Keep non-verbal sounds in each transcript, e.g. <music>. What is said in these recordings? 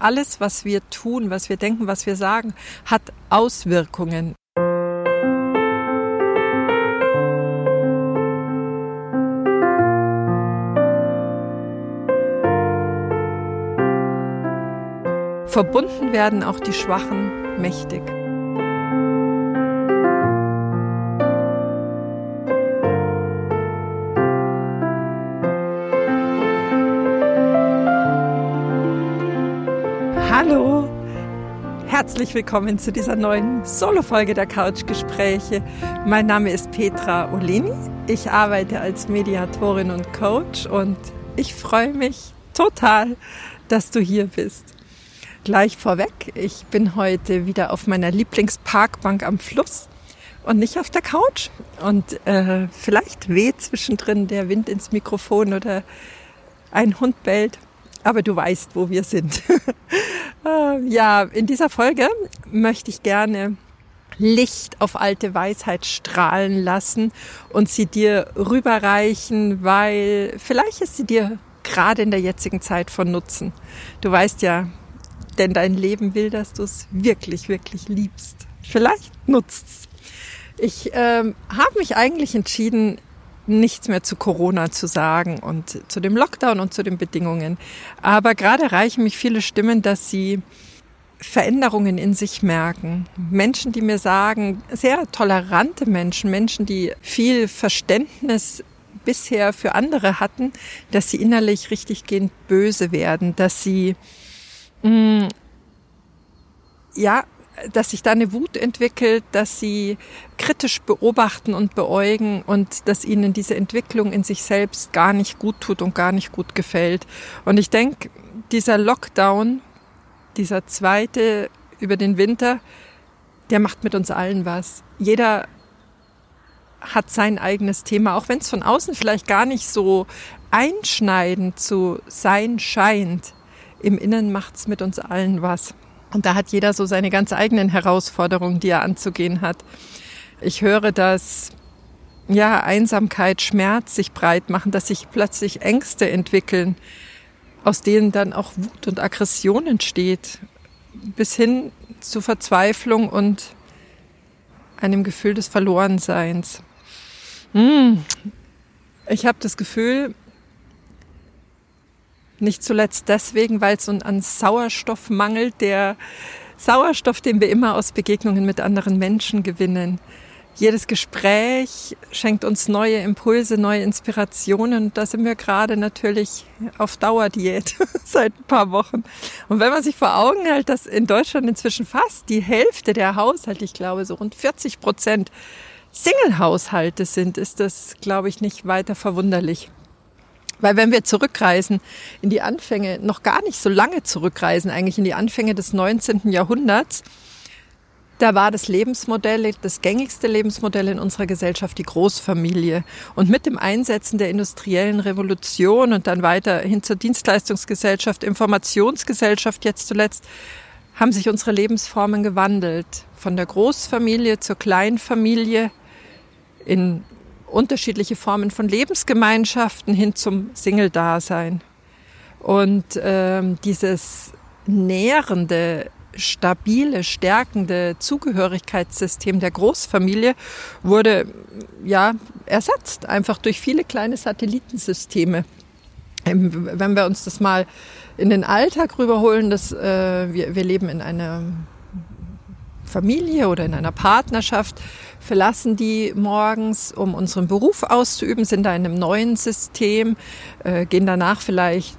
Alles, was wir tun, was wir denken, was wir sagen, hat Auswirkungen. Verbunden werden auch die Schwachen mächtig. Herzlich willkommen zu dieser neuen Solo-Folge der Couchgespräche. Mein Name ist Petra Oleni. Ich arbeite als Mediatorin und Coach und ich freue mich total, dass du hier bist. Gleich vorweg, ich bin heute wieder auf meiner Lieblingsparkbank am Fluss und nicht auf der Couch. Und äh, vielleicht weht zwischendrin der Wind ins Mikrofon oder ein Hund bellt aber du weißt, wo wir sind. Ah, <laughs> ja, in dieser Folge möchte ich gerne Licht auf alte Weisheit strahlen lassen und sie dir rüberreichen, weil vielleicht ist sie dir gerade in der jetzigen Zeit von Nutzen. Du weißt ja, denn dein Leben will, dass du es wirklich, wirklich liebst. Vielleicht nutzt's. Ich ähm, habe mich eigentlich entschieden, nichts mehr zu Corona zu sagen und zu dem Lockdown und zu den Bedingungen. Aber gerade erreichen mich viele Stimmen, dass sie Veränderungen in sich merken. Menschen, die mir sagen, sehr tolerante Menschen, Menschen, die viel Verständnis bisher für andere hatten, dass sie innerlich richtig gehend böse werden, dass sie mh, mm, ja dass sich da eine Wut entwickelt, dass sie kritisch beobachten und beäugen und dass ihnen diese Entwicklung in sich selbst gar nicht gut tut und gar nicht gut gefällt. Und ich denke, dieser Lockdown, dieser zweite über den Winter, der macht mit uns allen was. Jeder hat sein eigenes Thema, auch wenn es von außen vielleicht gar nicht so einschneidend zu sein scheint. Im Innen macht es mit uns allen was. Und da hat jeder so seine ganz eigenen Herausforderungen, die er anzugehen hat. Ich höre, dass ja, Einsamkeit, Schmerz sich breit machen, dass sich plötzlich Ängste entwickeln, aus denen dann auch Wut und Aggression entsteht, bis hin zu Verzweiflung und einem Gefühl des Verlorenseins. Hm. Ich habe das Gefühl, nicht zuletzt deswegen, weil es an Sauerstoff mangelt, der Sauerstoff, den wir immer aus Begegnungen mit anderen Menschen gewinnen. Jedes Gespräch schenkt uns neue Impulse, neue Inspirationen. Da sind wir gerade natürlich auf Dauerdiät <laughs> seit ein paar Wochen. Und wenn man sich vor Augen hält, dass in Deutschland inzwischen fast die Hälfte der Haushalte, ich glaube so rund 40 Prozent, Single-Haushalte sind, ist das, glaube ich, nicht weiter verwunderlich. Weil wenn wir zurückreisen in die Anfänge, noch gar nicht so lange zurückreisen, eigentlich in die Anfänge des 19. Jahrhunderts, da war das Lebensmodell, das gängigste Lebensmodell in unserer Gesellschaft die Großfamilie. Und mit dem Einsetzen der industriellen Revolution und dann weiter hin zur Dienstleistungsgesellschaft, Informationsgesellschaft jetzt zuletzt, haben sich unsere Lebensformen gewandelt. Von der Großfamilie zur Kleinfamilie in unterschiedliche Formen von Lebensgemeinschaften hin zum Single-Dasein. Und ähm, dieses nährende, stabile, stärkende Zugehörigkeitssystem der Großfamilie wurde ja ersetzt einfach durch viele kleine Satellitensysteme. Wenn wir uns das mal in den Alltag rüberholen, dass äh, wir, wir leben in einer Familie oder in einer Partnerschaft, verlassen die morgens, um unseren Beruf auszuüben, sind da in einem neuen System, äh, gehen danach vielleicht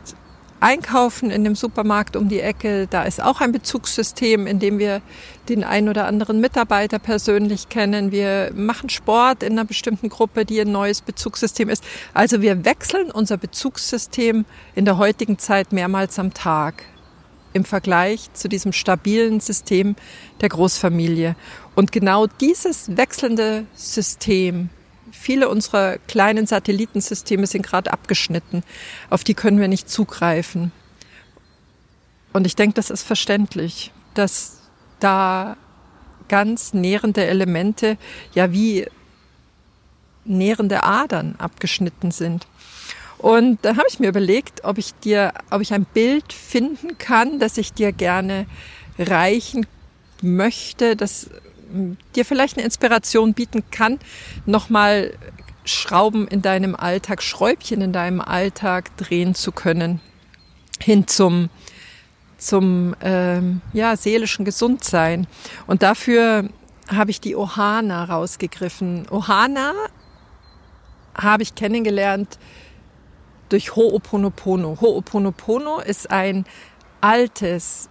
einkaufen in dem Supermarkt um die Ecke. Da ist auch ein Bezugssystem, in dem wir den einen oder anderen Mitarbeiter persönlich kennen. Wir machen Sport in einer bestimmten Gruppe, die ein neues Bezugssystem ist. Also wir wechseln unser Bezugssystem in der heutigen Zeit mehrmals am Tag im Vergleich zu diesem stabilen System der Großfamilie. Und genau dieses wechselnde System, viele unserer kleinen Satellitensysteme sind gerade abgeschnitten, auf die können wir nicht zugreifen. Und ich denke, das ist verständlich, dass da ganz nährende Elemente, ja wie nährende Adern abgeschnitten sind. Und da habe ich mir überlegt, ob ich dir, ob ich ein Bild finden kann, das ich dir gerne reichen möchte, das hm, dir vielleicht eine Inspiration bieten kann, nochmal Schrauben in deinem Alltag, Schräubchen in deinem Alltag drehen zu können, hin zum zum ähm, ja seelischen Gesundsein. Und dafür habe ich die Ohana rausgegriffen. Ohana habe ich kennengelernt durch Ho'oponopono. Ho'oponopono ist ein altes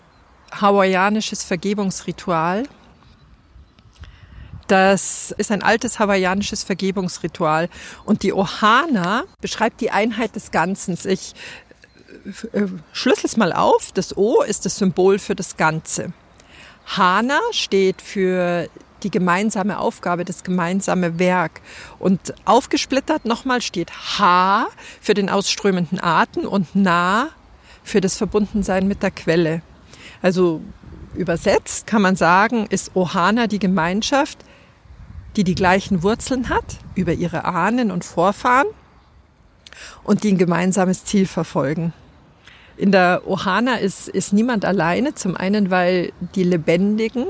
hawaiianisches Vergebungsritual. Das ist ein altes hawaiianisches Vergebungsritual. Und die Ohana beschreibt die Einheit des Ganzen. Ich äh, schlüssel es mal auf. Das O ist das Symbol für das Ganze. Hana steht für die gemeinsame Aufgabe, das gemeinsame Werk. Und aufgesplittert nochmal steht H für den ausströmenden Atem und Na für das Verbundensein mit der Quelle. Also übersetzt kann man sagen, ist Ohana die Gemeinschaft, die die gleichen Wurzeln hat über ihre Ahnen und Vorfahren und die ein gemeinsames Ziel verfolgen. In der Ohana ist, ist niemand alleine. Zum einen, weil die Lebendigen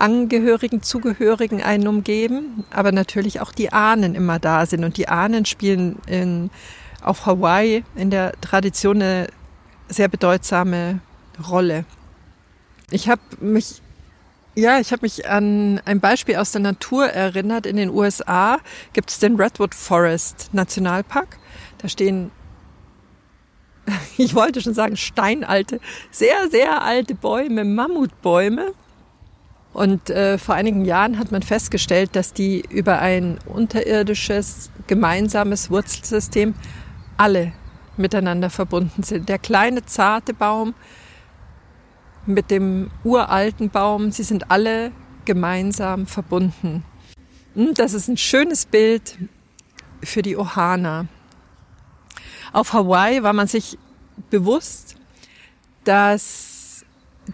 Angehörigen, Zugehörigen einen umgeben, aber natürlich auch die Ahnen immer da sind. Und die Ahnen spielen in, auf Hawaii in der Tradition eine sehr bedeutsame Rolle. Ich habe mich ja, ich habe mich an ein Beispiel aus der Natur erinnert. In den USA gibt es den Redwood Forest Nationalpark. Da stehen, <laughs> ich wollte schon sagen, steinalte, sehr, sehr alte Bäume, Mammutbäume. Und äh, vor einigen Jahren hat man festgestellt, dass die über ein unterirdisches gemeinsames Wurzelsystem alle miteinander verbunden sind. Der kleine zarte Baum mit dem uralten Baum, sie sind alle gemeinsam verbunden. Hm, das ist ein schönes Bild für die Ohana. Auf Hawaii war man sich bewusst, dass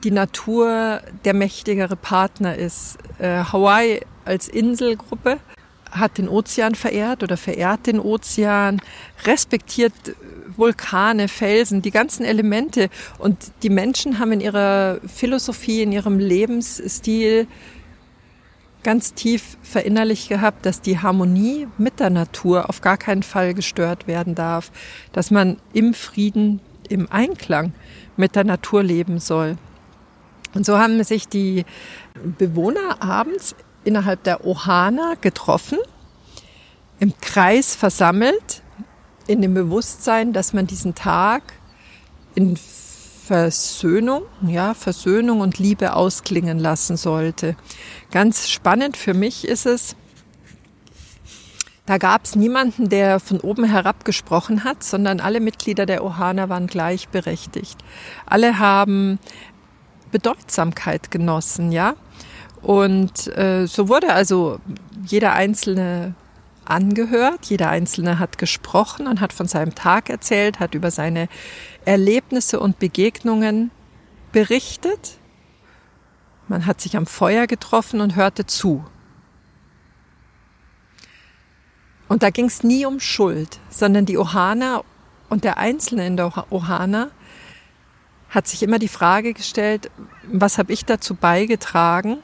die Natur der mächtigere Partner ist. Äh, Hawaii als Inselgruppe hat den Ozean verehrt oder verehrt den Ozean, respektiert Vulkane, Felsen, die ganzen Elemente. Und die Menschen haben in ihrer Philosophie, in ihrem Lebensstil ganz tief verinnerlicht gehabt, dass die Harmonie mit der Natur auf gar keinen Fall gestört werden darf, dass man im Frieden, im Einklang mit der Natur leben soll. Und so haben sich die Bewohner abends innerhalb der Ohana getroffen, im Kreis versammelt, in dem Bewusstsein, dass man diesen Tag in Versöhnung, ja, Versöhnung und Liebe ausklingen lassen sollte. Ganz spannend für mich ist es, da gab es niemanden, der von oben herab gesprochen hat, sondern alle Mitglieder der Ohana waren gleichberechtigt. Alle haben Bedeutsamkeit genossen, ja. Und äh, so wurde also jeder Einzelne angehört, jeder Einzelne hat gesprochen und hat von seinem Tag erzählt, hat über seine Erlebnisse und Begegnungen berichtet. Man hat sich am Feuer getroffen und hörte zu. Und da ging es nie um Schuld, sondern die Ohana und der Einzelne in der Ohana hat sich immer die Frage gestellt, was habe ich dazu beigetragen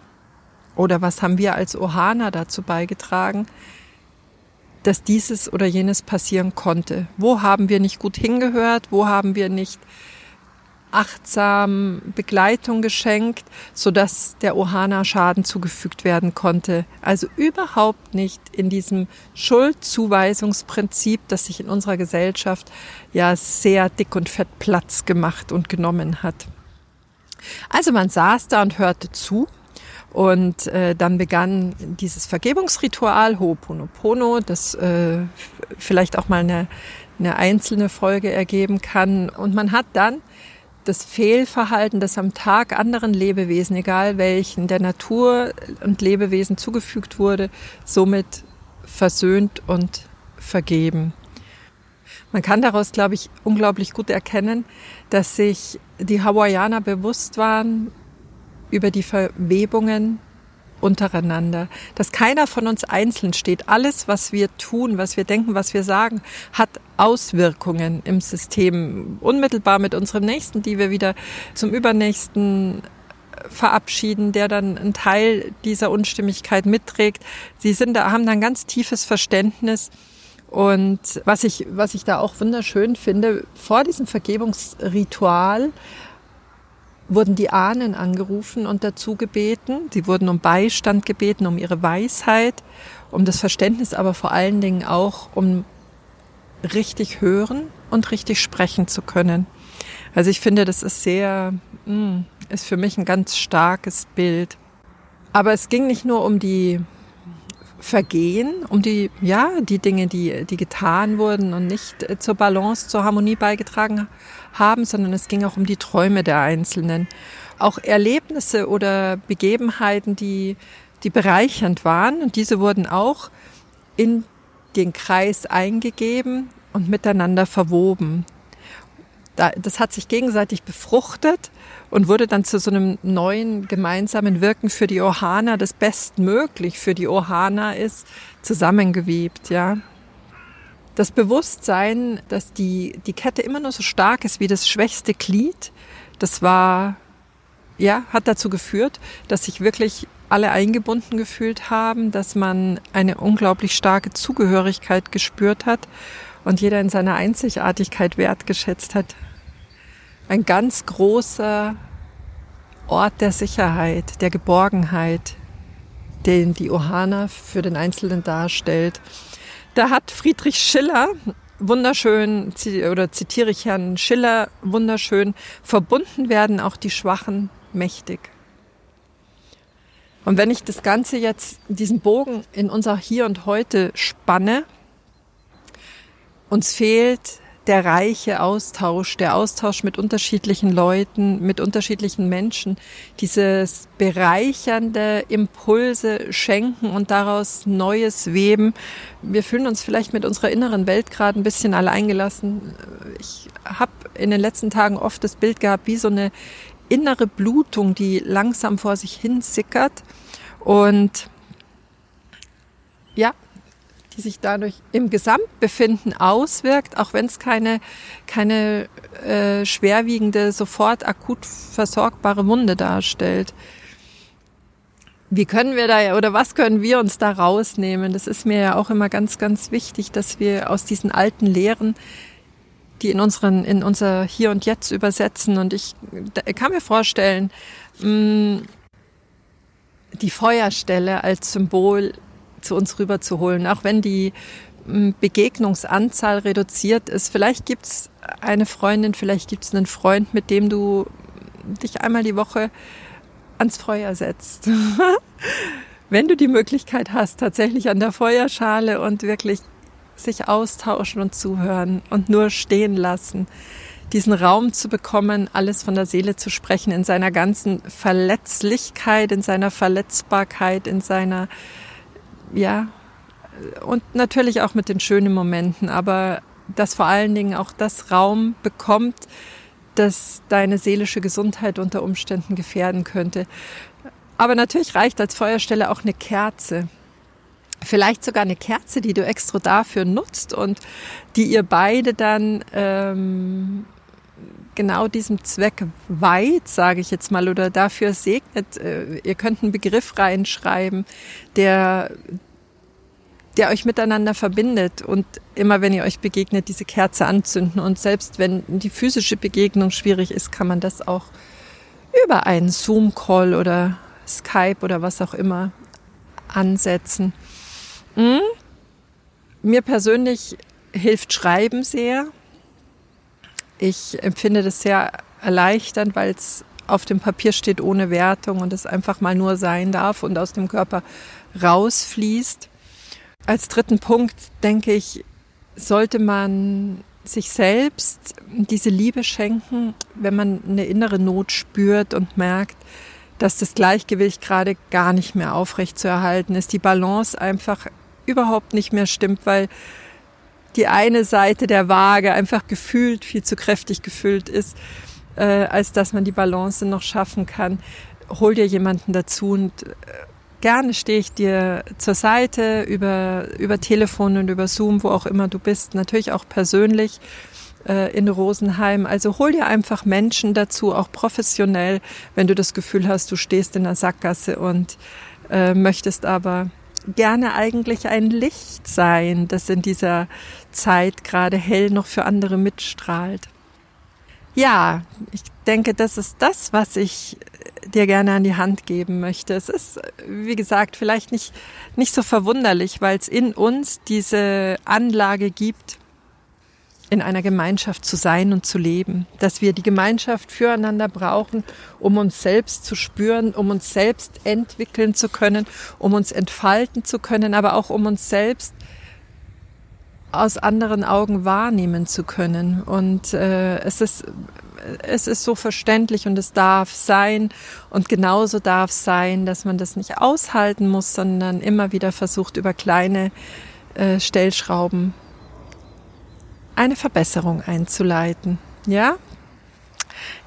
oder was haben wir als Ohana dazu beigetragen, dass dieses oder jenes passieren konnte. Wo haben wir nicht gut hingehört? Wo haben wir nicht achtsam Begleitung geschenkt, sodass der Ohana Schaden zugefügt werden konnte. Also überhaupt nicht in diesem Schuldzuweisungsprinzip, das sich in unserer Gesellschaft ja sehr dick und fett Platz gemacht und genommen hat. Also man saß da und hörte zu und äh, dann begann dieses Vergebungsritual Ho'oponopono, das äh, vielleicht auch mal eine, eine einzelne Folge ergeben kann. Und man hat dann das Fehlverhalten, das am Tag anderen Lebewesen, egal welchen, der Natur und Lebewesen zugefügt wurde, somit versöhnt und vergeben. Man kann daraus, glaube ich, unglaublich gut erkennen, dass sich die Hawaiianer bewusst waren über die Verwebungen untereinander, dass keiner von uns einzeln steht. Alles, was wir tun, was wir denken, was wir sagen, hat Auswirkungen im System, unmittelbar mit unserem Nächsten, die wir wieder zum übernächsten verabschieden, der dann einen Teil dieser Unstimmigkeit mitträgt. Sie sind da, haben da ein ganz tiefes Verständnis. Und was ich, was ich da auch wunderschön finde, vor diesem Vergebungsritual wurden die Ahnen angerufen und dazu gebeten. Sie wurden um Beistand gebeten, um ihre Weisheit, um das Verständnis, aber vor allen Dingen auch um richtig hören und richtig sprechen zu können. Also ich finde, das ist sehr, mm, ist für mich ein ganz starkes Bild. Aber es ging nicht nur um die Vergehen, um die, ja, die Dinge, die, die getan wurden und nicht zur Balance, zur Harmonie beigetragen haben, sondern es ging auch um die Träume der Einzelnen. Auch Erlebnisse oder Begebenheiten, die, die bereichernd waren und diese wurden auch in den Kreis eingegeben und miteinander verwoben. Das hat sich gegenseitig befruchtet und wurde dann zu so einem neuen gemeinsamen Wirken für die Ohana, das bestmöglich für die Ohana ist, zusammengewebt, ja. Das Bewusstsein, dass die, die Kette immer nur so stark ist wie das schwächste Glied, das war, ja, hat dazu geführt, dass sich wirklich alle eingebunden gefühlt haben, dass man eine unglaublich starke Zugehörigkeit gespürt hat und jeder in seiner Einzigartigkeit wertgeschätzt hat ein ganz großer Ort der Sicherheit, der Geborgenheit, den die Ohana für den Einzelnen darstellt. Da hat Friedrich Schiller wunderschön, oder zitiere ich Herrn Schiller wunderschön, verbunden werden auch die Schwachen mächtig. Und wenn ich das Ganze jetzt, diesen Bogen in unser Hier und Heute spanne, uns fehlt der reiche Austausch, der Austausch mit unterschiedlichen Leuten, mit unterschiedlichen Menschen, dieses bereichernde Impulse schenken und daraus Neues weben. Wir fühlen uns vielleicht mit unserer inneren Welt gerade ein bisschen alleingelassen. Ich habe in den letzten Tagen oft das Bild gehabt, wie so eine innere Blutung, die langsam vor sich hin sickert und ja, die sich dadurch im Gesamtbefinden auswirkt, auch wenn es keine, keine äh, schwerwiegende, sofort akut versorgbare Wunde darstellt. Wie können wir da oder was können wir uns da rausnehmen? Das ist mir ja auch immer ganz, ganz wichtig, dass wir aus diesen alten Lehren die in unseren, in unser Hier und Jetzt übersetzen. Und ich kann mir vorstellen, mh, die Feuerstelle als Symbol zu uns rüberzuholen, auch wenn die hm, Begegnungsanzahl reduziert ist. Vielleicht gibt's eine Freundin, vielleicht gibt's einen Freund, mit dem du dich einmal die Woche ans Feuer setzt. <laughs> wenn du die Möglichkeit hast, tatsächlich an der Feuerschale und wirklich sich austauschen und zuhören und nur stehen lassen, diesen Raum zu bekommen, alles von der Seele zu sprechen, in seiner ganzen Verletzlichkeit, in seiner Verletzbarkeit, in seiner ja, und natürlich auch mit den schönen Momenten, aber dass vor allen Dingen auch das Raum bekommt, das deine seelische Gesundheit unter Umständen gefährden könnte. Aber natürlich reicht als Feuerstelle auch eine Kerze. Vielleicht sogar eine Kerze, die du extra dafür nutzt und die ihr beide dann ähm, genau diesem Zweck weiht, sage ich jetzt mal, oder dafür segnet. Äh, ihr könnt einen Begriff reinschreiben, der der euch miteinander verbindet und immer wenn ihr euch begegnet, diese Kerze anzünden. Und selbst wenn die physische Begegnung schwierig ist, kann man das auch über einen Zoom-Call oder Skype oder was auch immer ansetzen. Hm? Mir persönlich hilft Schreiben sehr. Ich empfinde das sehr erleichternd, weil es auf dem Papier steht ohne Wertung und es einfach mal nur sein darf und aus dem Körper rausfließt. Als dritten Punkt denke ich, sollte man sich selbst diese Liebe schenken, wenn man eine innere Not spürt und merkt, dass das Gleichgewicht gerade gar nicht mehr aufrecht zu erhalten ist, die Balance einfach überhaupt nicht mehr stimmt, weil die eine Seite der Waage einfach gefühlt viel zu kräftig gefüllt ist, äh, als dass man die Balance noch schaffen kann. Hol dir jemanden dazu und äh, gerne stehe ich dir zur Seite über, über Telefon und über Zoom, wo auch immer du bist, natürlich auch persönlich äh, in Rosenheim. Also hol dir einfach Menschen dazu, auch professionell, wenn du das Gefühl hast, du stehst in der Sackgasse und äh, möchtest aber gerne eigentlich ein Licht sein, das in dieser Zeit gerade hell noch für andere mitstrahlt. Ja, ich denke, das ist das, was ich dir gerne an die Hand geben möchte. Es ist, wie gesagt, vielleicht nicht, nicht so verwunderlich, weil es in uns diese Anlage gibt, in einer Gemeinschaft zu sein und zu leben, dass wir die Gemeinschaft füreinander brauchen, um uns selbst zu spüren, um uns selbst entwickeln zu können, um uns entfalten zu können, aber auch um uns selbst aus anderen Augen wahrnehmen zu können. Und äh, es ist es ist so verständlich und es darf sein und genauso darf sein, dass man das nicht aushalten muss, sondern immer wieder versucht über kleine äh, Stellschrauben eine Verbesserung einzuleiten. Ja?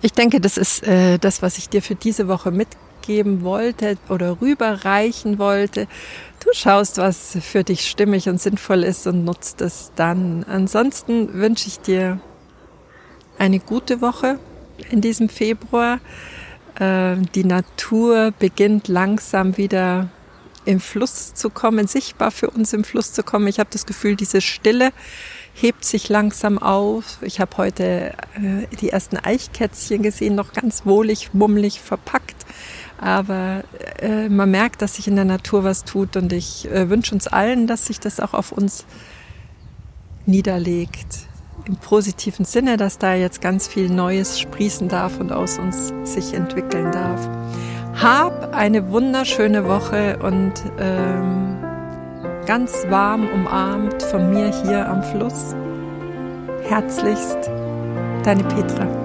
Ich denke, das ist äh, das, was ich dir für diese Woche mitgeben wollte oder rüberreichen wollte. Du schaust, was für dich stimmig und sinnvoll ist und nutzt es dann. Ansonsten wünsche ich dir eine gute Woche in diesem Februar. Äh, die Natur beginnt langsam wieder im Fluss zu kommen, sichtbar für uns im Fluss zu kommen. Ich habe das Gefühl, diese Stille hebt sich langsam auf. Ich habe heute äh, die ersten Eichkätzchen gesehen, noch ganz wohlig, mummelig verpackt. Aber äh, man merkt, dass sich in der Natur was tut und ich äh, wünsche uns allen, dass sich das auch auf uns niederlegt. Im positiven Sinne, dass da jetzt ganz viel Neues sprießen darf und aus uns sich entwickeln darf. Hab eine wunderschöne Woche und ähm, ganz warm umarmt von mir hier am Fluss. Herzlichst, deine Petra.